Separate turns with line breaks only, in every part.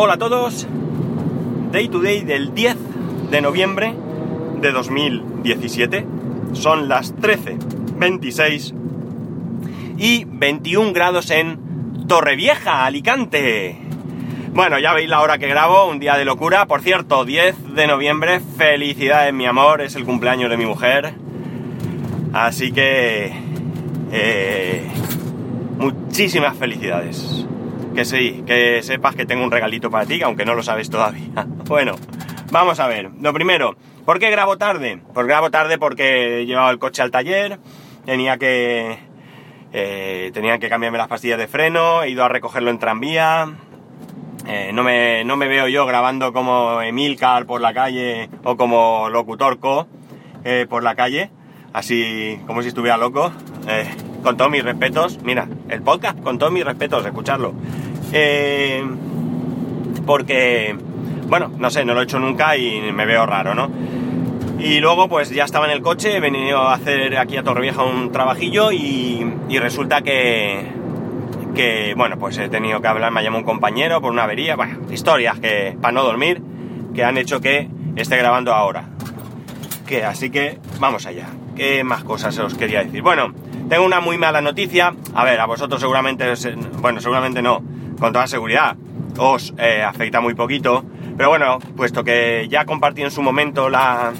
Hola a todos, Day to Day del 10 de noviembre de 2017. Son las 13.26 y 21 grados en Torrevieja, Alicante. Bueno, ya veis la hora que grabo, un día de locura. Por cierto, 10 de noviembre, felicidades mi amor, es el cumpleaños de mi mujer. Así que... Eh, muchísimas felicidades. Que sí, que sepas que tengo un regalito para ti, aunque no lo sabes todavía. Bueno, vamos a ver. Lo primero, ¿por qué grabo tarde? Pues grabo tarde porque he llevado el coche al taller, tenía que... Eh, tenía que cambiarme las pastillas de freno, he ido a recogerlo en tranvía, eh, no, me, no, me, veo yo grabando como Emilcar por la calle o como locutorco eh, por la calle, así como si estuviera loco. Eh, con todos mis respetos, mira, el podcast con todos mis respetos, escucharlo. Eh, porque, bueno, no sé, no lo he hecho nunca y me veo raro, ¿no? Y luego pues ya estaba en el coche, he venido a hacer aquí a Torrevieja un trabajillo y, y resulta que, que, bueno, pues he tenido que hablar, me llamado un compañero por una avería, bueno, historias que, para no dormir, que han hecho que esté grabando ahora. Que, así que, vamos allá. ¿Qué más cosas os quería decir? Bueno, tengo una muy mala noticia. A ver, a vosotros seguramente, bueno, seguramente no, con toda seguridad, os eh, afecta muy poquito. Pero bueno, puesto que ya compartí en su momento la,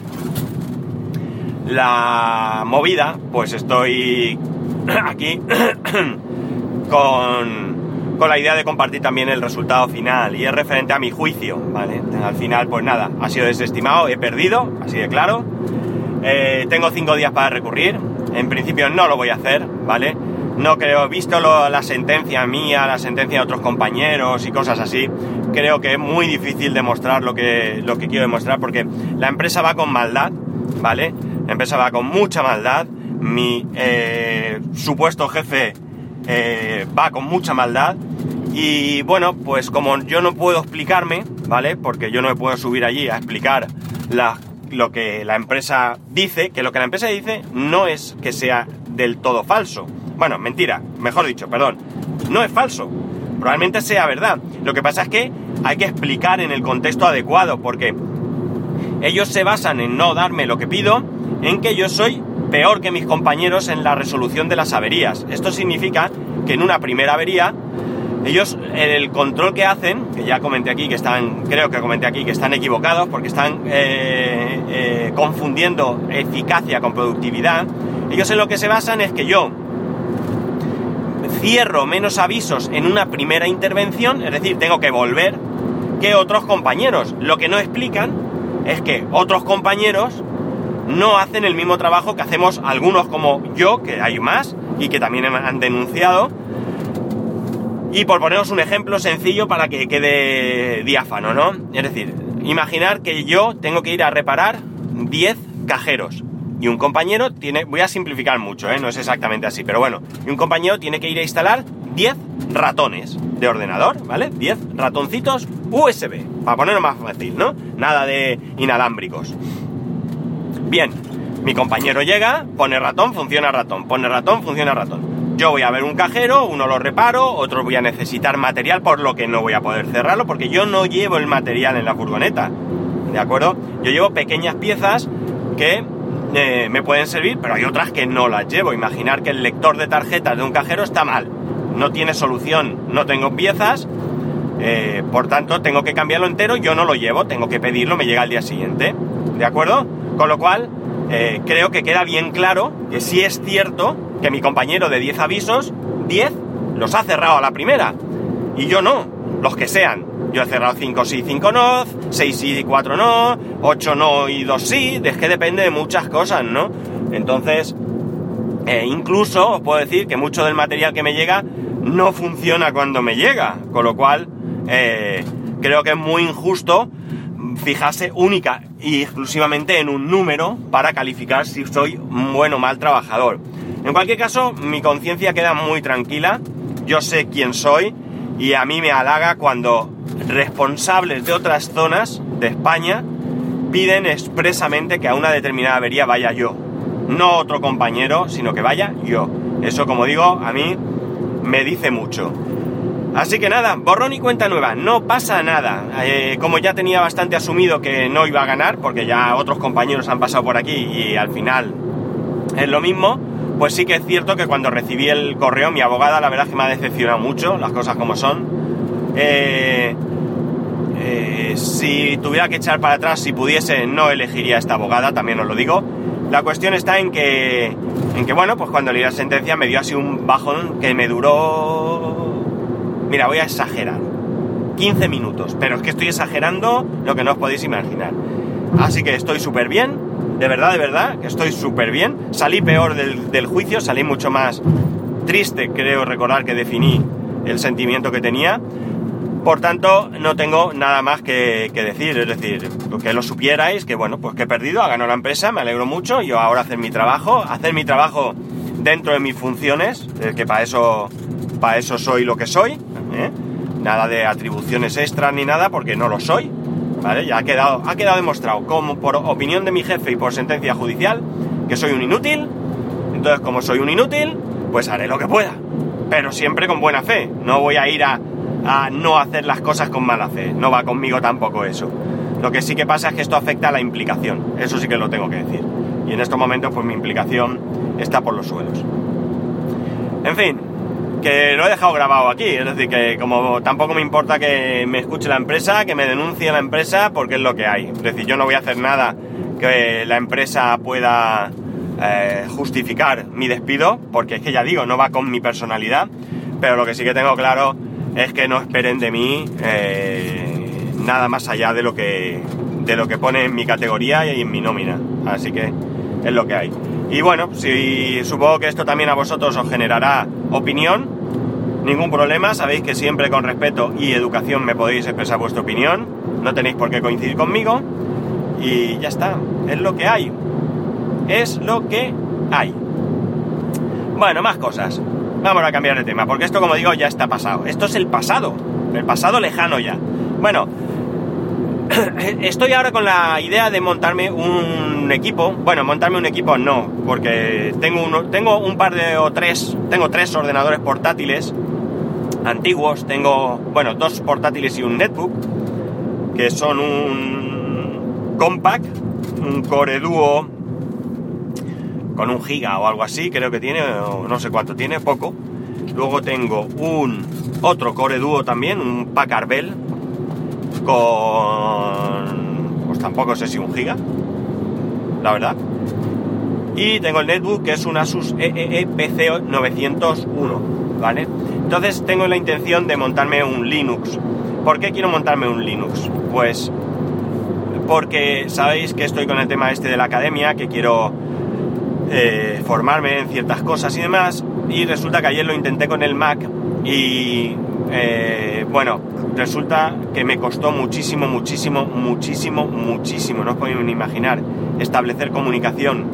la movida, pues estoy aquí con, con, la idea de compartir también el resultado final y es referente a mi juicio, ¿vale? Al final, pues nada, ha sido desestimado, he perdido, así de claro. Eh, tengo cinco días para recurrir, en principio no lo voy a hacer, ¿vale? No creo, visto la sentencia mía, la sentencia de otros compañeros y cosas así, creo que es muy difícil demostrar lo que, lo que quiero demostrar porque la empresa va con maldad, ¿vale? La empresa va con mucha maldad, mi eh, supuesto jefe eh, va con mucha maldad y bueno, pues como yo no puedo explicarme, ¿vale? Porque yo no me puedo subir allí a explicar lo que la empresa dice, que lo que la empresa dice no es que sea del todo falso. Bueno, mentira, mejor dicho, perdón. No es falso. Probablemente sea verdad. Lo que pasa es que hay que explicar en el contexto adecuado, porque ellos se basan en no darme lo que pido, en que yo soy peor que mis compañeros en la resolución de las averías. Esto significa que en una primera avería, ellos el control que hacen, que ya comenté aquí que están, creo que comenté aquí que están equivocados porque están eh, eh, confundiendo eficacia con productividad, ellos en lo que se basan es que yo cierro menos avisos en una primera intervención, es decir, tengo que volver, que otros compañeros. Lo que no explican es que otros compañeros no hacen el mismo trabajo que hacemos algunos como yo, que hay más y que también han denunciado. Y por poneros un ejemplo sencillo para que quede diáfano, ¿no? Es decir, imaginar que yo tengo que ir a reparar 10 cajeros y un compañero tiene, voy a simplificar mucho, ¿eh? no es exactamente así, pero bueno, y un compañero tiene que ir a instalar 10 ratones de ordenador, ¿vale? 10 ratoncitos USB, para ponerlo más fácil, ¿no? Nada de inalámbricos. Bien, mi compañero llega, pone ratón, funciona ratón, pone ratón, funciona ratón. Yo voy a ver un cajero, uno lo reparo, otro voy a necesitar material, por lo que no voy a poder cerrarlo, porque yo no llevo el material en la furgoneta, ¿de acuerdo? Yo llevo pequeñas piezas que eh, me pueden servir, pero hay otras que no las llevo. Imaginar que el lector de tarjetas de un cajero está mal, no tiene solución, no tengo piezas, eh, por tanto tengo que cambiarlo entero, yo no lo llevo, tengo que pedirlo, me llega al día siguiente, ¿de acuerdo? Con lo cual, eh, creo que queda bien claro que sí es cierto que mi compañero de 10 avisos, 10 los ha cerrado a la primera, y yo no, los que sean. Yo he cerrado 5 sí, 5 no, 6 sí y 4 no, 8 no y 2 sí, es que depende de muchas cosas, ¿no? Entonces, eh, incluso os puedo decir que mucho del material que me llega no funciona cuando me llega, con lo cual eh, creo que es muy injusto fijarse única y exclusivamente en un número para calificar si soy un buen o mal trabajador. En cualquier caso, mi conciencia queda muy tranquila, yo sé quién soy y a mí me halaga cuando responsables de otras zonas de España piden expresamente que a una determinada avería vaya yo. No otro compañero, sino que vaya yo. Eso, como digo, a mí me dice mucho. Así que nada, borrón y cuenta nueva, no pasa nada. Eh, como ya tenía bastante asumido que no iba a ganar, porque ya otros compañeros han pasado por aquí y al final es lo mismo, pues sí que es cierto que cuando recibí el correo, mi abogada, la verdad que me ha decepcionado mucho, las cosas como son. Eh, eh, si tuviera que echar para atrás, si pudiese, no elegiría esta abogada, también os lo digo. La cuestión está en que, en que bueno, pues cuando leí la sentencia me dio así un bajón que me duró... Mira, voy a exagerar. 15 minutos, pero es que estoy exagerando lo que no os podéis imaginar. Así que estoy súper bien, de verdad, de verdad, que estoy súper bien. Salí peor del, del juicio, salí mucho más triste, creo recordar que definí el sentimiento que tenía. Por tanto, no tengo nada más que, decir, es decir, que lo supierais, que bueno, pues que he perdido, ha ganado la empresa, me alegro mucho, yo ahora hacer mi trabajo, hacer mi trabajo dentro de mis funciones, que para eso, para eso soy lo que soy, ¿eh? nada de atribuciones extras ni nada, porque no lo soy, ¿vale? Ya ha quedado, ha quedado demostrado, como por opinión de mi jefe y por sentencia judicial, que soy un inútil, entonces como soy un inútil, pues haré lo que pueda, pero siempre con buena fe, no voy a ir a a no hacer las cosas con mala fe. No va conmigo tampoco eso. Lo que sí que pasa es que esto afecta a la implicación. Eso sí que lo tengo que decir. Y en estos momentos, pues mi implicación está por los suelos. En fin, que lo he dejado grabado aquí. Es decir, que como tampoco me importa que me escuche la empresa, que me denuncie la empresa, porque es lo que hay. Es decir, yo no voy a hacer nada que la empresa pueda eh, justificar mi despido, porque es que ya digo, no va con mi personalidad. Pero lo que sí que tengo claro es que no esperen de mí eh, nada más allá de lo que de lo que pone en mi categoría y en mi nómina. Así que es lo que hay. Y bueno, si supongo que esto también a vosotros os generará opinión, ningún problema, sabéis que siempre con respeto y educación me podéis expresar vuestra opinión, no tenéis por qué coincidir conmigo y ya está, es lo que hay. Es lo que hay. Bueno, más cosas. Vamos a cambiar de tema, porque esto, como digo, ya está pasado. Esto es el pasado, el pasado lejano ya. Bueno, estoy ahora con la idea de montarme un equipo. Bueno, montarme un equipo no, porque tengo, uno, tengo un par de o tres, tengo tres ordenadores portátiles antiguos. Tengo, bueno, dos portátiles y un netbook, que son un compact, un Core Duo con un giga o algo así, creo que tiene, o no sé cuánto tiene, poco. Luego tengo un otro Core Duo también, un Packard Bell, con... pues tampoco sé si un giga, la verdad. Y tengo el netbook que es un Asus EEE PC 901, ¿vale? Entonces tengo la intención de montarme un Linux. ¿Por qué quiero montarme un Linux? Pues porque sabéis que estoy con el tema este de la academia, que quiero eh, formarme en ciertas cosas y demás. Y resulta que ayer lo intenté con el Mac y eh, bueno, resulta que me costó muchísimo, muchísimo, muchísimo, muchísimo. No os podéis ni imaginar establecer comunicación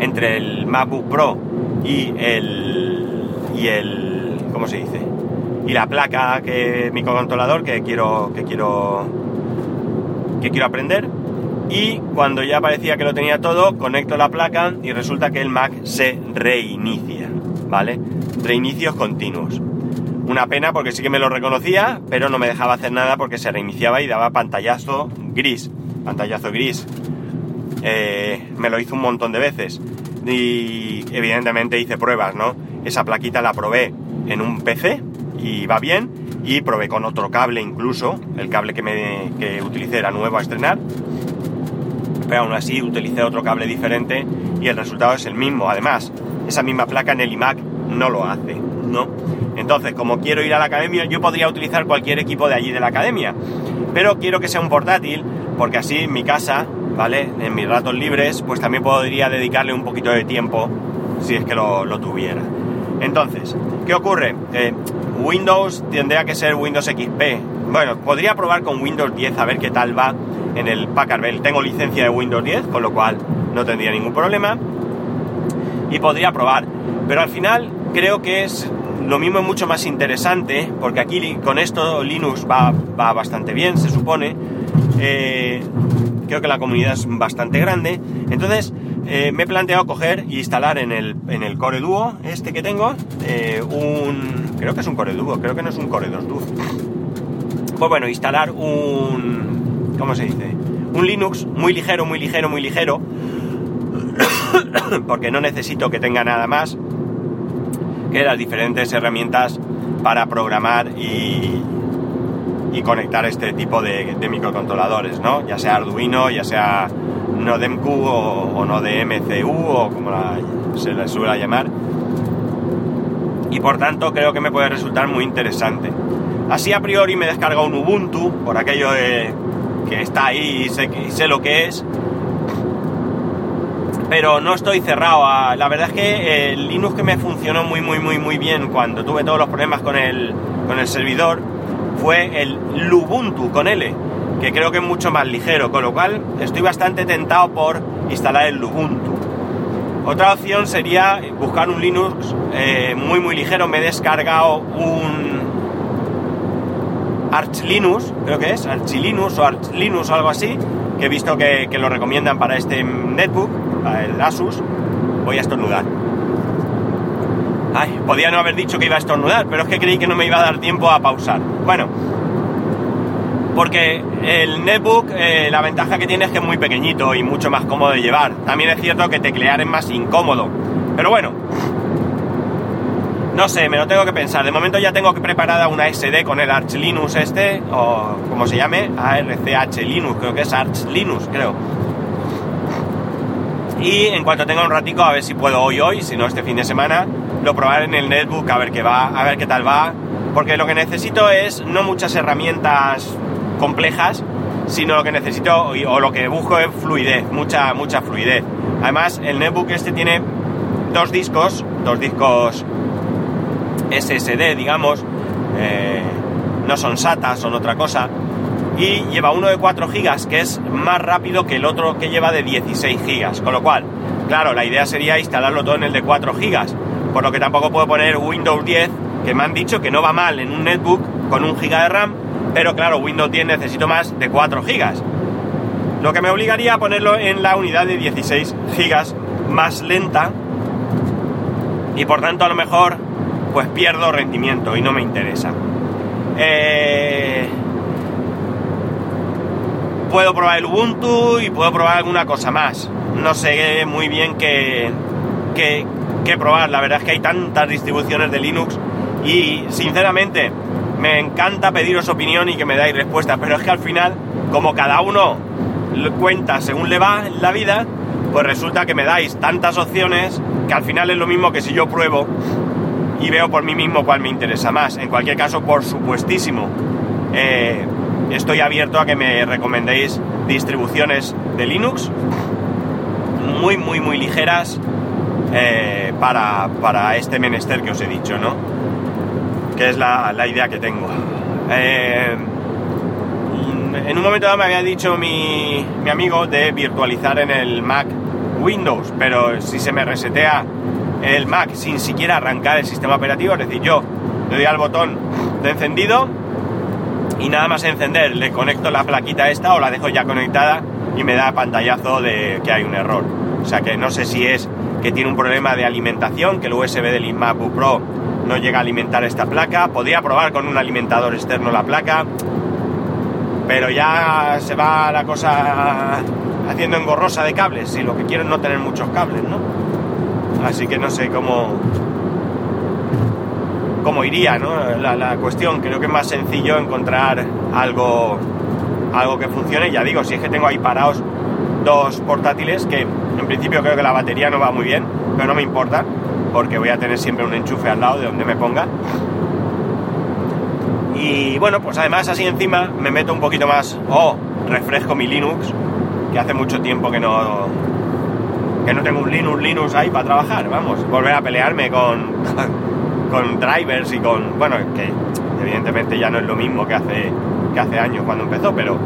entre el MacBook Pro y el y el ¿cómo se dice? y la placa que microcontrolador que quiero que quiero que quiero aprender y cuando ya parecía que lo tenía todo, conecto la placa y resulta que el Mac se reinicia, ¿vale? Reinicios continuos. Una pena porque sí que me lo reconocía, pero no me dejaba hacer nada porque se reiniciaba y daba pantallazo gris. Pantallazo gris. Eh, me lo hizo un montón de veces. Y evidentemente hice pruebas, ¿no? Esa plaquita la probé en un PC y va bien. Y probé con otro cable incluso. El cable que, me, que utilicé era nuevo a estrenar pero aún así utilicé otro cable diferente y el resultado es el mismo. Además, esa misma placa en el iMac no lo hace, ¿no? Entonces, como quiero ir a la academia, yo podría utilizar cualquier equipo de allí de la academia, pero quiero que sea un portátil, porque así en mi casa, ¿vale? En mis ratos libres, pues también podría dedicarle un poquito de tiempo si es que lo, tuviera. Entonces, ¿qué ocurre? Eh, Windows tendría que ser Windows XP. Bueno, podría probar con Windows 10 a ver qué tal va en el Packard Bell. Tengo licencia de Windows 10, con lo cual no tendría ningún problema. Y podría probar. Pero al final creo que es lo mismo es mucho más interesante, porque aquí con esto Linux va, bastante bien, se supone. Eh, creo que la comunidad es bastante grande. Entonces eh, me he planteado coger e instalar en el, en el Core Duo, este que tengo, eh, un creo que es un Core Duo, creo que no es un Core 2 Duo. Pues bueno, instalar un, ¿cómo se dice? Un Linux muy ligero, muy ligero, muy ligero, porque no necesito que tenga nada más que las diferentes herramientas para programar y, y conectar este tipo de, microcontroladores, ¿no? Ya sea Arduino, ya sea NodeMQ o, o NodeMCU o como se le suele llamar. Y por tanto creo que me puede resultar muy interesante. Así a priori me descarga un Ubuntu, por aquello de que está ahí y sé, sé lo que es, pero no estoy cerrado. A, la verdad es que el Linux que me funcionó muy, muy, muy, muy bien cuando tuve todos los problemas con el, con el servidor fue el Lubuntu con L, que creo que es mucho más ligero, con lo cual estoy bastante tentado por instalar el Lubuntu. Otra opción sería buscar un Linux eh, muy, muy ligero. Me he descargado un Arch Linux, creo que es, Arch Linux o Arch Linux o algo así, que he visto que, que lo recomiendan para este netbook el Asus, voy a estornudar. Ay, podía no haber dicho que iba a estornudar, pero es que creí que no me iba a dar tiempo a pausar. Bueno, porque el netbook, eh, la ventaja que tiene es que es muy pequeñito y mucho más cómodo de llevar. También es cierto que teclear es más incómodo. Pero bueno, no sé, me lo tengo que pensar. De momento ya tengo preparada una SD con el Arch Linux este, o como se llame, ARCH Linux, creo que es Arch Linux, creo y en cuanto tenga un ratico, a ver si puedo hoy, hoy, si no este fin de semana, lo probar en el netbook, a ver qué va, a ver qué tal va, porque lo que necesito es no muchas herramientas complejas, sino lo que necesito o lo que busco es fluidez, mucha, mucha fluidez. Además, el netbook este tiene dos discos, dos discos SSD, digamos, eh, no son SATA, son otra cosa, y lleva uno de 4 GB que es más rápido que el otro que lleva de 16 GB. Con lo cual, claro, la idea sería instalarlo todo en el de 4 GB. Por lo que tampoco puedo poner Windows 10, que me han dicho que no va mal en un netbook con un GB de RAM, pero claro, Windows 10 necesito más de 4 GB. Lo que me obligaría a ponerlo en la unidad de 16 GB más lenta y por tanto a lo mejor pues pierdo rendimiento y no me interesa. Eh, puedo probar el Ubuntu y puedo probar alguna cosa más. No sé muy bien qué, qué, probar. La verdad es que hay tantas distribuciones de Linux y sinceramente me encanta pediros opinión y que me dais respuesta, pero es que al final, como cada uno cuenta según le va la vida, pues resulta que me dais tantas opciones que al final es lo mismo que si yo pruebo y veo por mí mismo cuál me interesa más. En cualquier caso, por supuestísimo, eh, estoy abierto a que me recomendéis distribuciones de Linux muy, muy, muy ligeras eh, para, este menester que os he dicho, ¿no? Que es la, idea que tengo. Eh, en un momento dado me había dicho mi, mi amigo de virtualizar en el Mac Windows, pero si se me resetea el Mac sin siquiera arrancar el sistema operativo, es decir, yo le doy al botón de encendido y nada más encender le conecto la plaquita esta o la dejo ya conectada y me da pantallazo de que hay un error. O sea que no sé si es que tiene un problema de alimentación, que el USB del MacBook Pro no llega a alimentar esta placa. Podría probar con un alimentador externo la placa, pero ya se va la cosa haciendo engorrosa de cables y lo que quiero es no tener muchos cables, ¿no? Así que no sé cómo, cómo iría, ¿no? La, cuestión, creo que es más sencillo encontrar algo, algo que funcione. Ya digo, si es que tengo ahí parados dos portátiles que en principio creo que la batería no va muy bien, pero no me importa, porque voy a tener siempre un enchufe al lado de donde me ponga. Y bueno, pues además así encima me meto un poquito más, o refresco mi Linux, que hace mucho tiempo que no, que no tengo un Linux, Linux ahí para trabajar, vamos, volver a pelearme con, con drivers y con, bueno, que evidentemente ya no es lo mismo que hace, que hace años cuando empezó, pero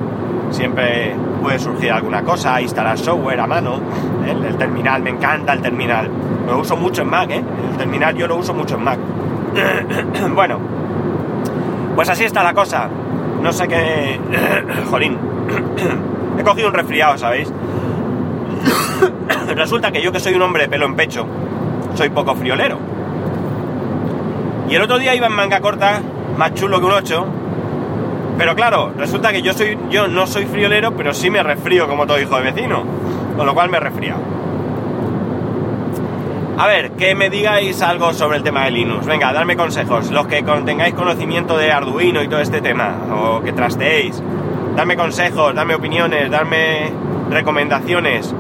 siempre puede surgir alguna cosa, instalar software a mano, el, terminal, me encanta el terminal, lo uso mucho en Mac, ¿eh? el terminal yo lo uso mucho en Mac. bueno, pues así está la cosa, no sé qué... Jolín, he cogido un resfriado, ¿sabéis? Resulta que yo que soy un hombre de pelo en pecho, soy poco friolero Y el otro día iba en manga corta, más chulo que un 8. Pero claro, resulta que yo soy yo no soy friolero, pero sí me resfrío como todo hijo de vecino. Con lo cual me he resfriado. A ver, que me digáis algo sobre el tema de Linux. Venga, darme consejos. Los que tengáis conocimiento de Arduino y todo este tema, o que trasteéis, darme consejos, darme opiniones, darme recomendaciones.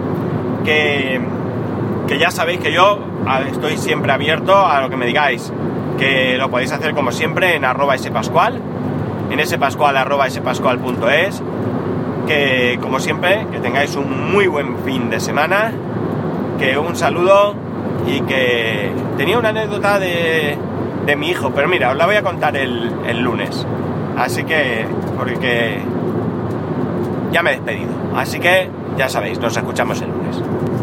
Que, ya sabéis que yo estoy siempre abierto a lo que me digáis. Que lo podéis hacer como siempre en arroba spascual, en spascual arroba spascual.es. Que como siempre, que tengáis un muy buen fin de semana. Que un saludo y que tenía una anécdota de, de mi hijo, pero mira, os la voy a contar el, el lunes. Así que, porque ya me he despedido. Así que, ya sabéis, nos escuchamos el lunes. Yes.